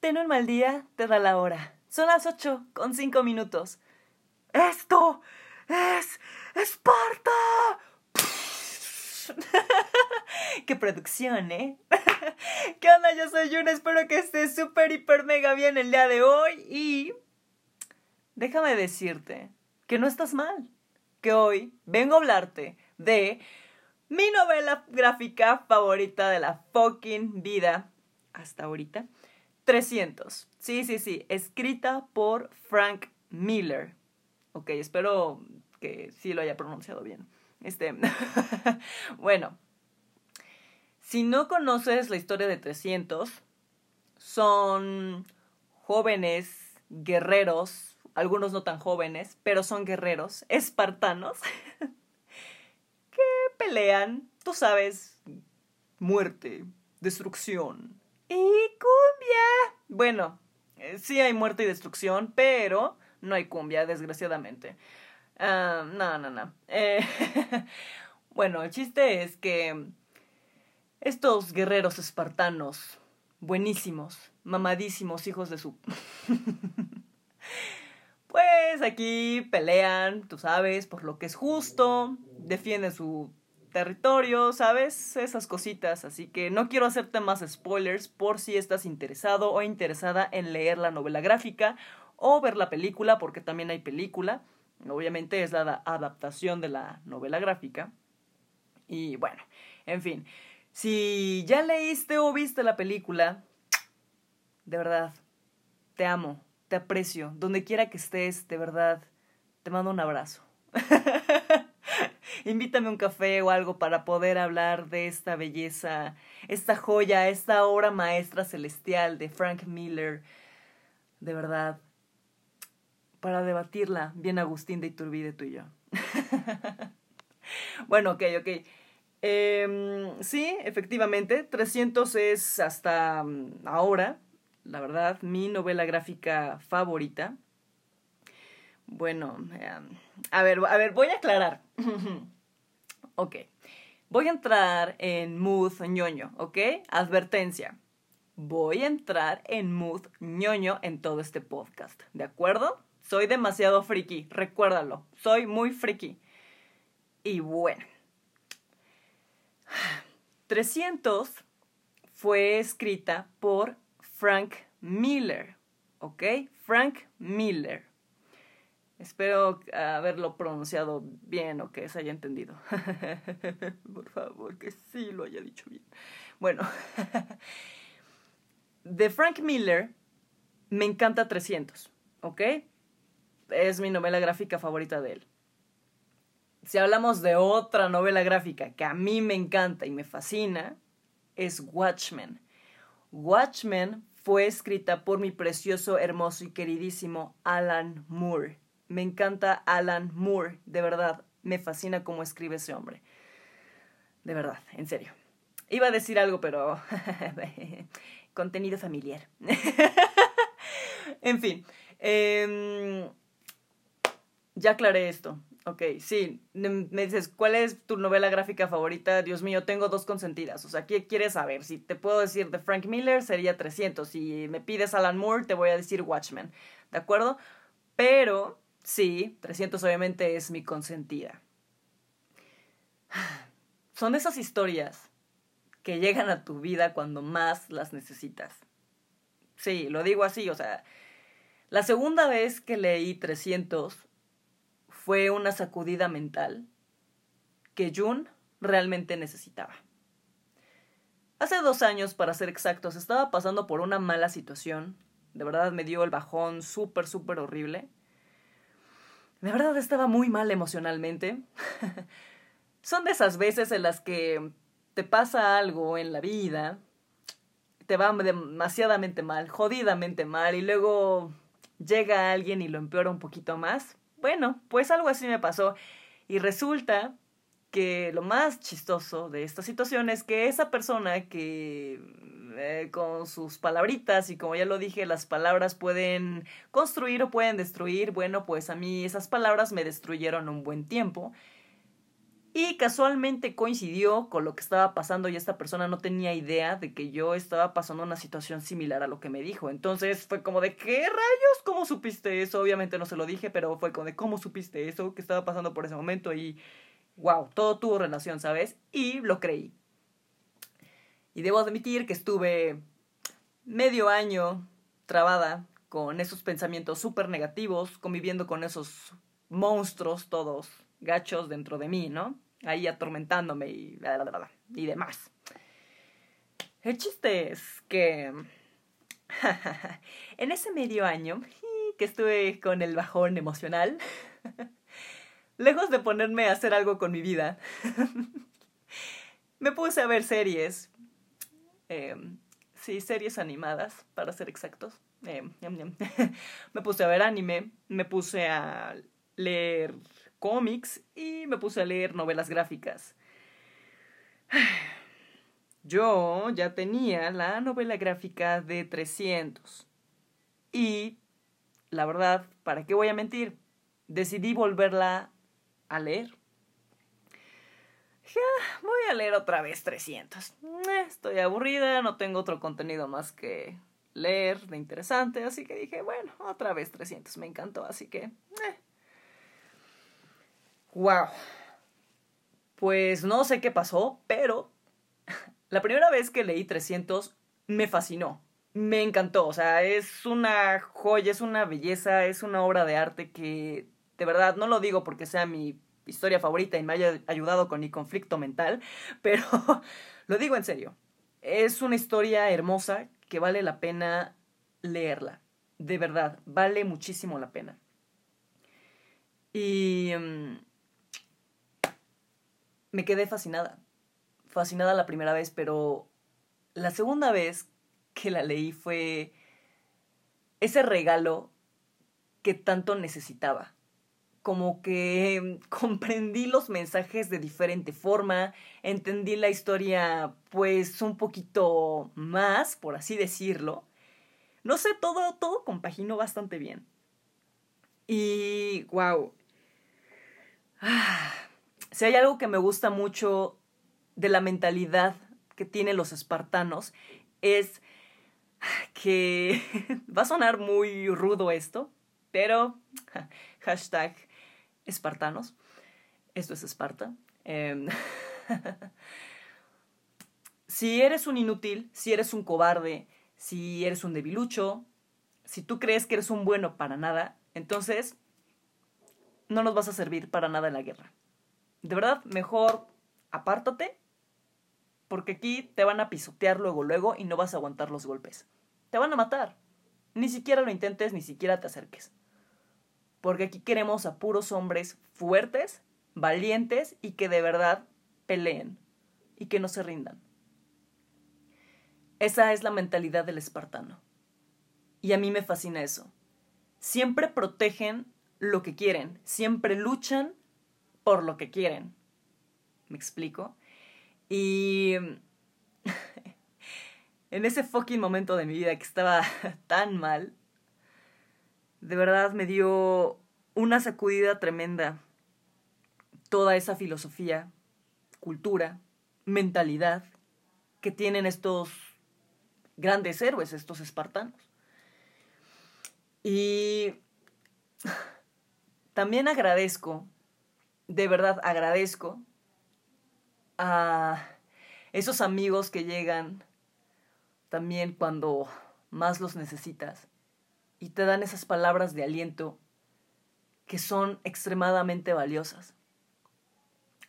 Ten un mal día, te da la hora. Son las ocho con cinco minutos. ¡Esto es Esparta! ¡Qué producción, eh! ¿Qué onda? Yo soy Jun, espero que estés súper, hiper, mega bien el día de hoy y... Déjame decirte que no estás mal, que hoy vengo a hablarte de mi novela gráfica favorita de la fucking vida hasta ahorita. 300. Sí, sí, sí. Escrita por Frank Miller. Ok, espero que sí lo haya pronunciado bien. Este. bueno. Si no conoces la historia de 300, son jóvenes guerreros, algunos no tan jóvenes, pero son guerreros, espartanos, que pelean, tú sabes, muerte, destrucción, y cumbia. Bueno, eh, sí hay muerte y destrucción, pero no hay cumbia, desgraciadamente. Ah, no, no, no. Eh, bueno, el chiste es que estos guerreros espartanos, buenísimos, mamadísimos hijos de su... pues aquí pelean, tú sabes, por lo que es justo, defienden su territorio, ¿sabes? Esas cositas. Así que no quiero hacerte más spoilers por si estás interesado o interesada en leer la novela gráfica o ver la película, porque también hay película. Obviamente es la adaptación de la novela gráfica. Y bueno, en fin. Si ya leíste o viste la película, de verdad, te amo, te aprecio. Donde quiera que estés, de verdad, te mando un abrazo. invítame un café o algo para poder hablar de esta belleza, esta joya, esta obra maestra celestial de Frank Miller. De verdad, para debatirla bien Agustín de Iturbide tú y yo. bueno, ok, ok. Em, sí, efectivamente, 300 es hasta mm, ahora, la verdad, mi novela gráfica favorita. Bueno, em, a ver, a ver, voy a aclarar. ok, voy a entrar en mood ñoño, ¿ok? Advertencia, voy a entrar en mood ñoño en todo este podcast, ¿de acuerdo? Soy demasiado friki, recuérdalo, soy muy friki. Y bueno, 300 fue escrita por Frank Miller, ¿ok? Frank Miller. Espero haberlo pronunciado bien o que se haya entendido. Por favor, que sí lo haya dicho bien. Bueno, de Frank Miller me encanta 300, ¿ok? Es mi novela gráfica favorita de él. Si hablamos de otra novela gráfica que a mí me encanta y me fascina, es Watchmen. Watchmen fue escrita por mi precioso, hermoso y queridísimo Alan Moore. Me encanta Alan Moore, de verdad. Me fascina cómo escribe ese hombre. De verdad, en serio. Iba a decir algo, pero... contenido familiar. en fin. Em, ya aclaré esto. Ok, sí. Me dices, ¿cuál es tu novela gráfica favorita? Dios mío, tengo dos consentidas. O sea, ¿qué quieres saber? Si te puedo decir de Frank Miller, sería 300. Si me pides Alan Moore, te voy a decir Watchmen. ¿De acuerdo? Pero Sí, 300 obviamente es mi consentida. Son esas historias que llegan a tu vida cuando más las necesitas. Sí, lo digo así, o sea, la segunda vez que leí 300 fue una sacudida mental que Jun realmente necesitaba. Hace dos años, para ser exactos, estaba pasando por una mala situación. De verdad me dio el bajón súper, súper horrible. De verdad estaba muy mal emocionalmente. Son de esas veces en las que te pasa algo en la vida, te va demasiadamente mal, jodidamente mal, y luego llega alguien y lo empeora un poquito más. Bueno, pues algo así me pasó. Y resulta que lo más chistoso de esta situación es que esa persona que eh, con sus palabritas y como ya lo dije, las palabras pueden construir o pueden destruir, bueno, pues a mí esas palabras me destruyeron un buen tiempo. Y casualmente coincidió con lo que estaba pasando y esta persona no tenía idea de que yo estaba pasando una situación similar a lo que me dijo. Entonces fue como de, ¿qué rayos? ¿Cómo supiste eso? Obviamente no se lo dije, pero fue como de, ¿cómo supiste eso? que estaba pasando por ese momento? Y, wow, todo tuvo relación, ¿sabes? Y lo creí. Y debo admitir que estuve medio año trabada con esos pensamientos súper negativos, conviviendo con esos monstruos todos gachos dentro de mí, ¿no? Ahí atormentándome y, demás. El chiste es que en ese medio año que estuve con el bajón emocional, lejos de ponerme a hacer algo con mi vida, me puse a ver series. Em, sí, series animadas, para ser exactos. Em, me puse a ver anime, me puse a leer cómics y me puse a leer novelas gráficas. Yo ya tenía la novela gráfica de 300. Y, la verdad, ¿para qué voy a mentir? Decidí volverla a leer. Ya, voy a leer otra vez 300. Eh, estoy aburrida, no tengo otro contenido más que leer de interesante, así que dije, bueno, otra vez 300, me encantó, así que... Eh, Wow. Pues no sé qué pasó, pero la primera vez que leí 300 me fascinó. Me encantó, o sea, es una joya, es una belleza, es una obra de arte que de verdad no lo digo porque sea mi historia favorita y me haya ayudado con mi conflicto mental, pero lo digo en serio. Es una historia hermosa que vale la pena leerla. De verdad, vale muchísimo la pena. Y mm, me quedé fascinada. Fascinada la primera vez, pero la segunda vez que la leí fue ese regalo que tanto necesitaba. Como que comprendí los mensajes de diferente forma, entendí la historia pues un poquito más, por así decirlo. No sé, todo, todo compaginó bastante bien. Y, wow. Ah, si hay algo que me gusta mucho de la mentalidad que tienen los espartanos, es que va a sonar muy rudo esto, pero hashtag espartanos. Esto es Esparta. Em, si eres un inútil, si eres un cobarde, si eres un debilucho, si tú crees que eres un bueno para nada, entonces no nos vas a servir para nada en la guerra de verdad, mejor apártate, porque aquí te van a pisotear luego, luego y no vas a aguantar los golpes. Te van a matar. Ni siquiera lo intentes, ni siquiera te acerques. Porque aquí queremos a puros hombres fuertes, valientes y que de verdad peleen y que no se rindan. Esa es la mentalidad del espartano. Y a mí me fascina eso. Siempre protegen lo que quieren, siempre luchan por lo que quieren. ¿Me explico? Y en ese fucking momento de mi vida que estaba tan mal, de verdad me dio una sacudida tremenda toda esa filosofía, cultura, mentalidad que tienen estos grandes héroes, estos espartanos. Y también agradezco de verdad agradezco a esos amigos que llegan también cuando más los necesitas y te dan esas palabras de aliento que son extremadamente valiosas.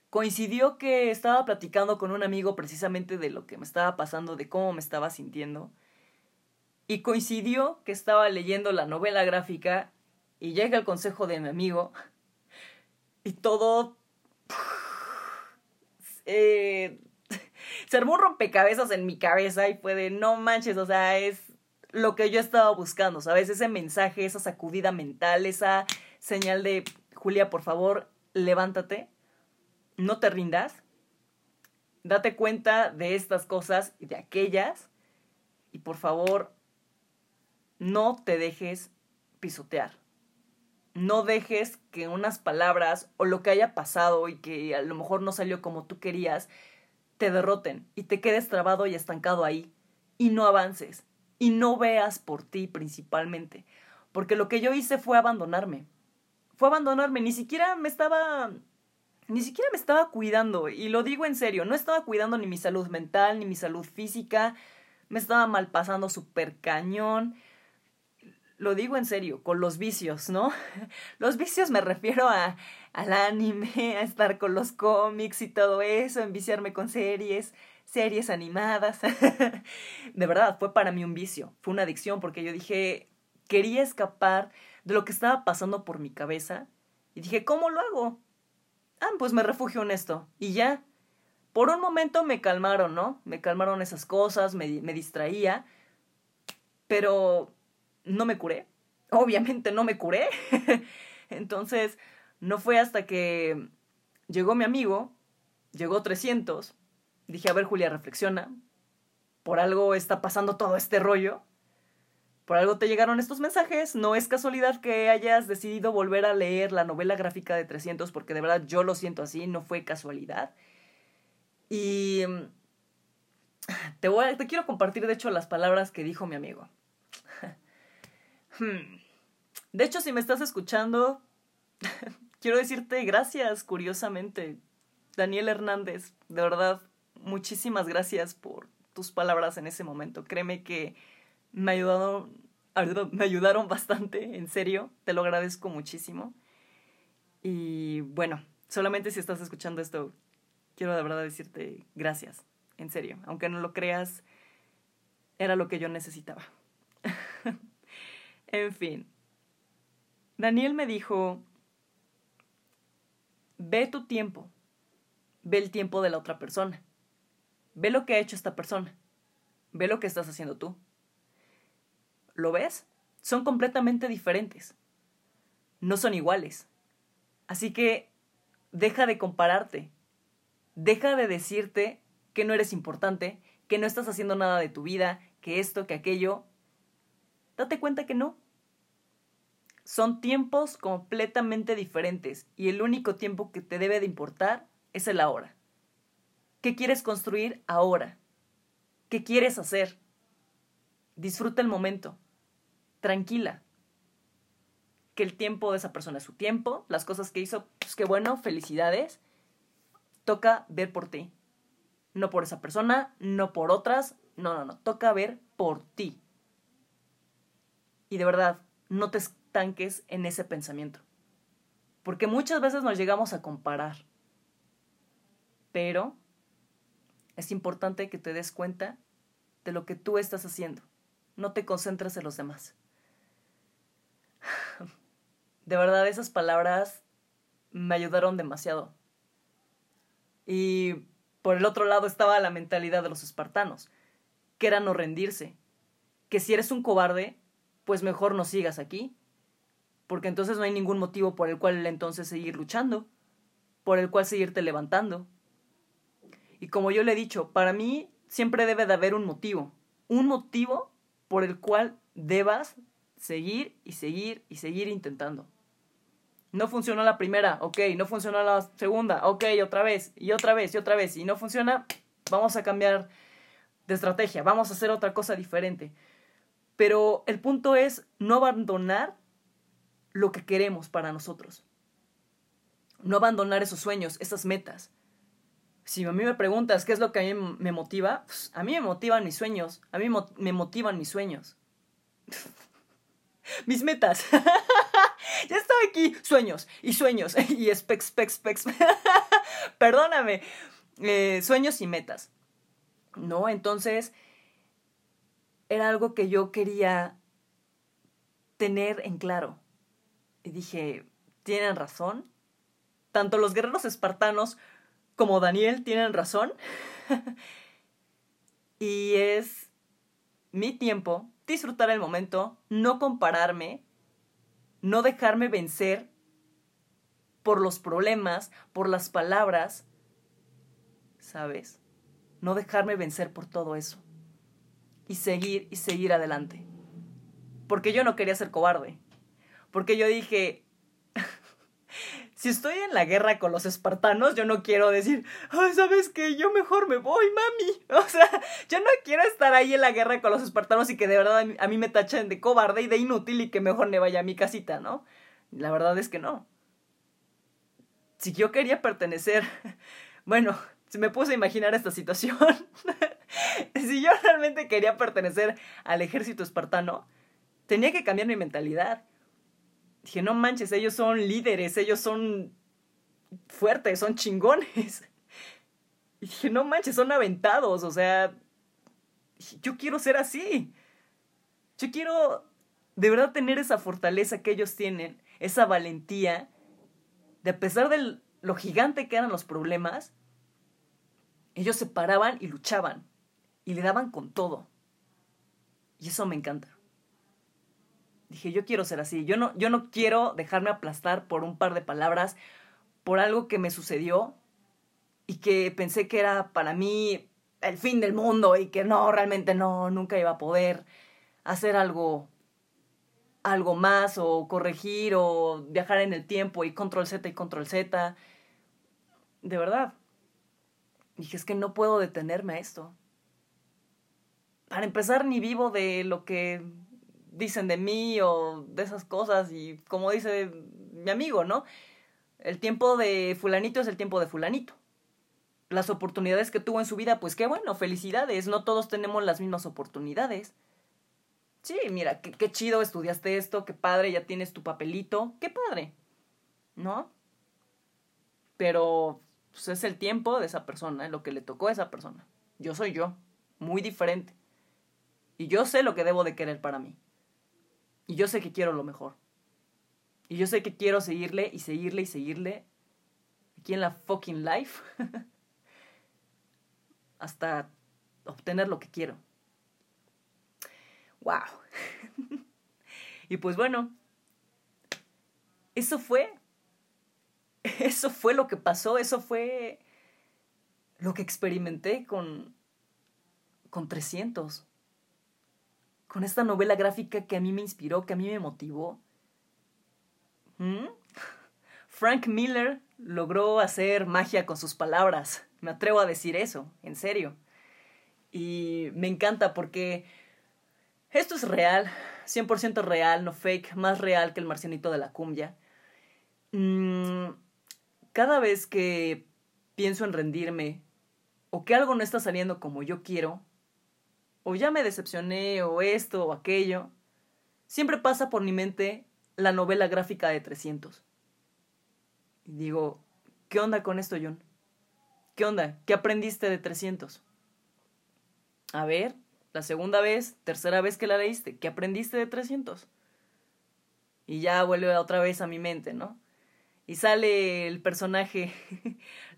Coincidió que estaba platicando con un amigo precisamente de lo que me estaba pasando, de cómo me estaba sintiendo. Y coincidió que estaba leyendo la novela gráfica y llega el consejo de mi amigo y todo... Eh, se armó un rompecabezas en mi cabeza y fue de no manches, o sea, es lo que yo estaba buscando, ¿sabes? Ese mensaje, esa sacudida mental, esa señal de Julia, por favor, levántate, no te rindas, date cuenta de estas cosas y de aquellas y por favor, no te dejes pisotear. no dejes que unas palabras o lo que haya pasado y que a lo mejor no salió como tú querías, te derroten y te quedes trabado y estancado ahí y no avances y no veas por ti principalmente. Porque lo que yo hice fue abandonarme. Fue abandonarme, ni siquiera me estaba ni siquiera me estaba cuidando, y lo digo en serio, no estaba cuidando ni mi salud mental, ni mi salud física, me estaba mal pasando súper cañón. Lo digo en serio, con los vicios, ¿no? Los vicios me refiero a, al anime, a estar con los cómics y todo eso, enviciarme con series, series animadas. de verdad, fue para mí un vicio, fue una adicción porque yo dije, quería escapar de lo que estaba pasando por mi cabeza y dije, ¿cómo lo hago? Ah, pues me refugio en esto y ya. Por un momento me calmaron, ¿no? Me calmaron esas cosas, me, me distraía, pero no me curé. Obviamente no me curé. Entonces, no fue hasta que llegó mi amigo, llegó 300, dije, a ver Julia, reflexiona, por algo está pasando todo este rollo, por algo te llegaron estos mensajes, no es casualidad que hayas decidido volver a leer la novela gráfica de 300, porque de verdad yo lo siento así, no fue casualidad. Y te, voy te quiero compartir, de hecho, las palabras que dijo mi amigo. Hmm. De hecho, si me estás escuchando, quiero decirte gracias, curiosamente. Daniel Hernández, de verdad, muchísimas gracias por tus palabras en ese momento. Créeme que me ayudaron, me ayudaron bastante, en serio, te lo agradezco muchísimo. Y bueno, solamente si estás escuchando esto, quiero de verdad decirte gracias, en serio, aunque no lo creas, era lo que yo necesitaba. en fin, Daniel me dijo, ve tu tiempo, ve el tiempo de la otra persona, ve lo que ha hecho esta persona, ve lo que estás haciendo tú. ¿Lo ves? Son completamente diferentes. No son iguales. Así que deja de compararte. Deja de decirte que no eres importante, que no estás haciendo nada de tu vida, que esto, que aquello. Date cuenta que no. Son tiempos completamente diferentes y el único tiempo que te debe de importar es el ahora. ¿Qué quieres construir ahora? ¿Qué quieres hacer? Disfruta el momento. Tranquila. Que el tiempo de esa persona es su tiempo, las cosas que hizo, pues qué bueno, felicidades toca ver por ti. No por esa persona, no por otras, no, no, no, toca ver por ti. Y de verdad, no te estanques en ese pensamiento. Porque muchas veces nos llegamos a comparar. Pero es importante que te des cuenta de lo que tú estás haciendo. No te concentres en los demás. De verdad, esas palabras me ayudaron demasiado. Y por el otro lado estaba la mentalidad de los espartanos, que era no rendirse, que si eres un cobarde, pues mejor no sigas aquí, porque entonces no hay ningún motivo por el cual entonces seguir luchando, por el cual seguirte levantando. Y como yo le he dicho, para mí siempre debe de haber un motivo, un motivo por el cual debas seguir y seguir y seguir intentando. No funcionó la primera, ok, no funcionó la segunda, ok, otra vez, y otra vez, y otra vez, y no funciona, vamos a cambiar de estrategia, vamos a hacer otra cosa diferente. Pero el punto es no abandonar lo que queremos para nosotros. No abandonar esos sueños, esas metas. Si a mí me preguntas qué es lo que a mí me motiva, pues, a mí me motivan mis sueños, a mí me motivan mis sueños. mis metas. ya estaba aquí. Sueños y sueños y specs, specs, specs. Perdóname. Eh, sueños y metas. ¿No? Entonces, era algo que yo quería tener en claro. Y dije, tienen razón. Tanto los guerreros espartanos como Daniel tienen razón. y es mi tiempo, disfrutar el momento, no compararme, no dejarme vencer por los problemas, por las palabras, ¿sabes? No dejarme vencer por todo eso. Y seguir y seguir adelante. Porque yo no quería ser cobarde. Porque yo dije, si estoy en la guerra con los espartanos, yo no quiero decir, ay, ¿sabes qué? Yo mejor me voy, mami. O sea, yo no quiero estar ahí en la guerra con los espartanos y que de verdad a mí me tachen de cobarde y de inútil y que mejor me vaya a mi casita, ¿no? La verdad es que no. Si yo quería pertenecer, bueno, me puse a imaginar esta situación. si yo realmente quería pertenecer al ejército espartano, tenía que cambiar mi mentalidad. Dije, no manches, ellos son líderes, ellos son fuertes, son chingones. Dije, no manches, son aventados, o sea, yo quiero ser así. Yo quiero de verdad tener esa fortaleza que ellos tienen, esa valentía, de a pesar de lo gigante que eran los problemas, ellos se paraban y luchaban y le daban con todo. Y eso me encanta. Dije, yo quiero ser así. Yo no, yo no quiero dejarme aplastar por un par de palabras, por algo que me sucedió y que pensé que era para mí el fin del mundo y que no, realmente no, nunca iba a poder hacer algo algo más o corregir o viajar en el tiempo y control Z y control Z. De verdad, Dije, es que no puedo detenerme a esto. Para empezar, ni vivo de lo que dicen de mí o de esas cosas y como dice mi amigo, ¿no? El tiempo de fulanito es el tiempo de fulanito. Las oportunidades que tuvo en su vida, pues qué bueno, felicidades, no todos tenemos las mismas oportunidades. Sí, mira, qué, chido estudiaste esto, qué padre, ya tienes tu papelito, qué padre, ¿no? Pero pues es el tiempo de esa persona, lo que le tocó a esa persona. Yo soy yo, muy diferente. Y yo sé lo que debo de querer para mí. Y yo sé que quiero lo mejor. Y yo sé que quiero seguirle y seguirle y seguirle aquí en la fucking life hasta obtener lo que quiero. ¡Wow! y pues bueno, eso fue eso fue lo que pasó, eso fue lo que experimenté con, con 300. Con esta novela gráfica que a mí me inspiró, que a mí me motivó. ¿Mm? Frank Miller logró hacer magia con sus palabras. Me atrevo a decir eso, en serio. Y me encanta porque esto es real, 100% real, no fake, más real que el marcianito de la cumbia. Mm, cada vez que pienso en rendirme o que algo no está saliendo como yo quiero, o ya me decepcioné o esto o aquello, siempre pasa por mi mente la novela gráfica de 300. Y digo, ¿qué onda con esto, John? ¿Qué onda? ¿Qué aprendiste de 300? A ver, la segunda vez, tercera vez que la leíste, ¿qué aprendiste de 300? Y ya vuelve otra vez a mi mente, ¿no? y sale el personaje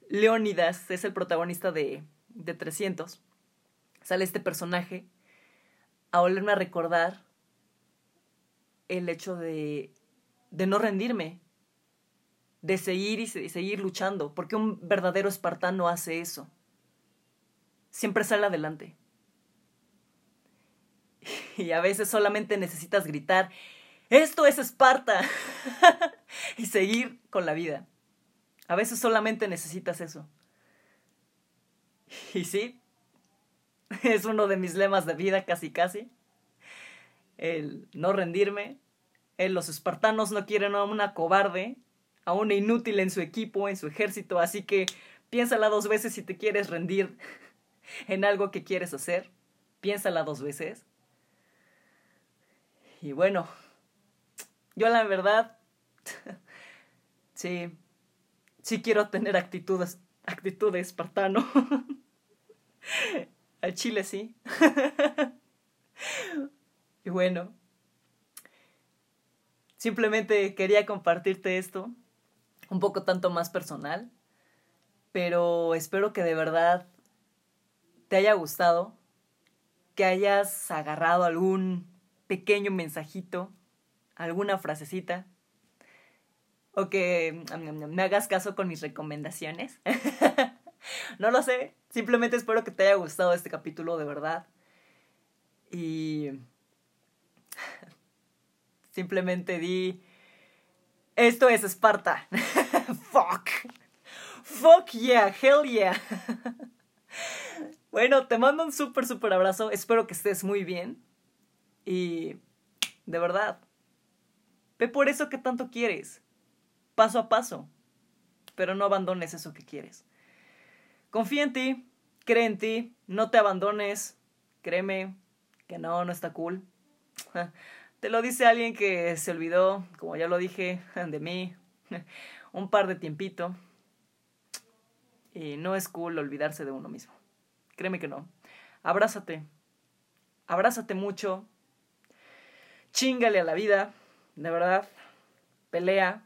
Leónidas, es el protagonista de, de 300. Sale este personaje a volverme a recordar el hecho de, de no rendirme, de seguir y seguir luchando, porque un verdadero espartano hace eso. Siempre sale adelante. Y a veces solamente necesitas gritar, esto es Esparta. y seguir con la vida. A veces solamente necesitas eso. Y sí, es uno de mis lemas de vida casi casi. El no rendirme. El, los espartanos no quieren a una cobarde, a una inútil en su equipo, en su ejército, así que piénsala dos veces si te quieres rendir en algo que quieres hacer. Piénsala dos veces. Y bueno, yo la verdad, sí, sí quiero tener actitudes, actitudes espartano. Al chile sí. y bueno, simplemente quería compartirte esto, un poco tanto más personal, pero espero que de verdad te haya gustado, que hayas agarrado algún pequeño mensajito alguna frasecita o que me hagas caso con mis recomendaciones. no lo sé, simplemente espero que te haya gustado este capítulo de verdad. Y simplemente di, esto es Esparta, Fuck. Fuck yeah, hell yeah. bueno, te mando un súper, súper abrazo. Espero que estés muy bien. Y de verdad, ve por eso que tanto quieres. Paso a paso. Pero no abandones eso que quieres. Confía en ti, cree en ti, no te abandones. Créeme que no, no está cool. Te lo dice alguien que se olvidó, como ya lo dije, de mí un par de tiempito. Y no es cool olvidarse de uno mismo. Créeme que no. Abrázate. Abrázate mucho. Chingale a la vida. De verdad. Pelea.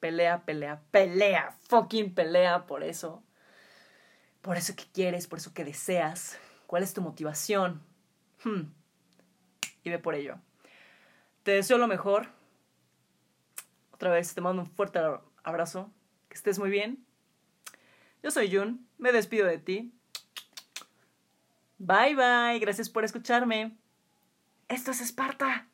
Pelea, pelea, pelea. Fucking pelea por eso. Por eso que quieres, por eso que deseas. ¿Cuál es tu motivación? Hmm. Y ve por ello. Te deseo lo mejor. Otra vez te mando un fuerte abrazo. Que estés muy bien. Yo soy Jun. Me despido de ti. Bye bye. Gracias por escucharme. Esto es Esparta.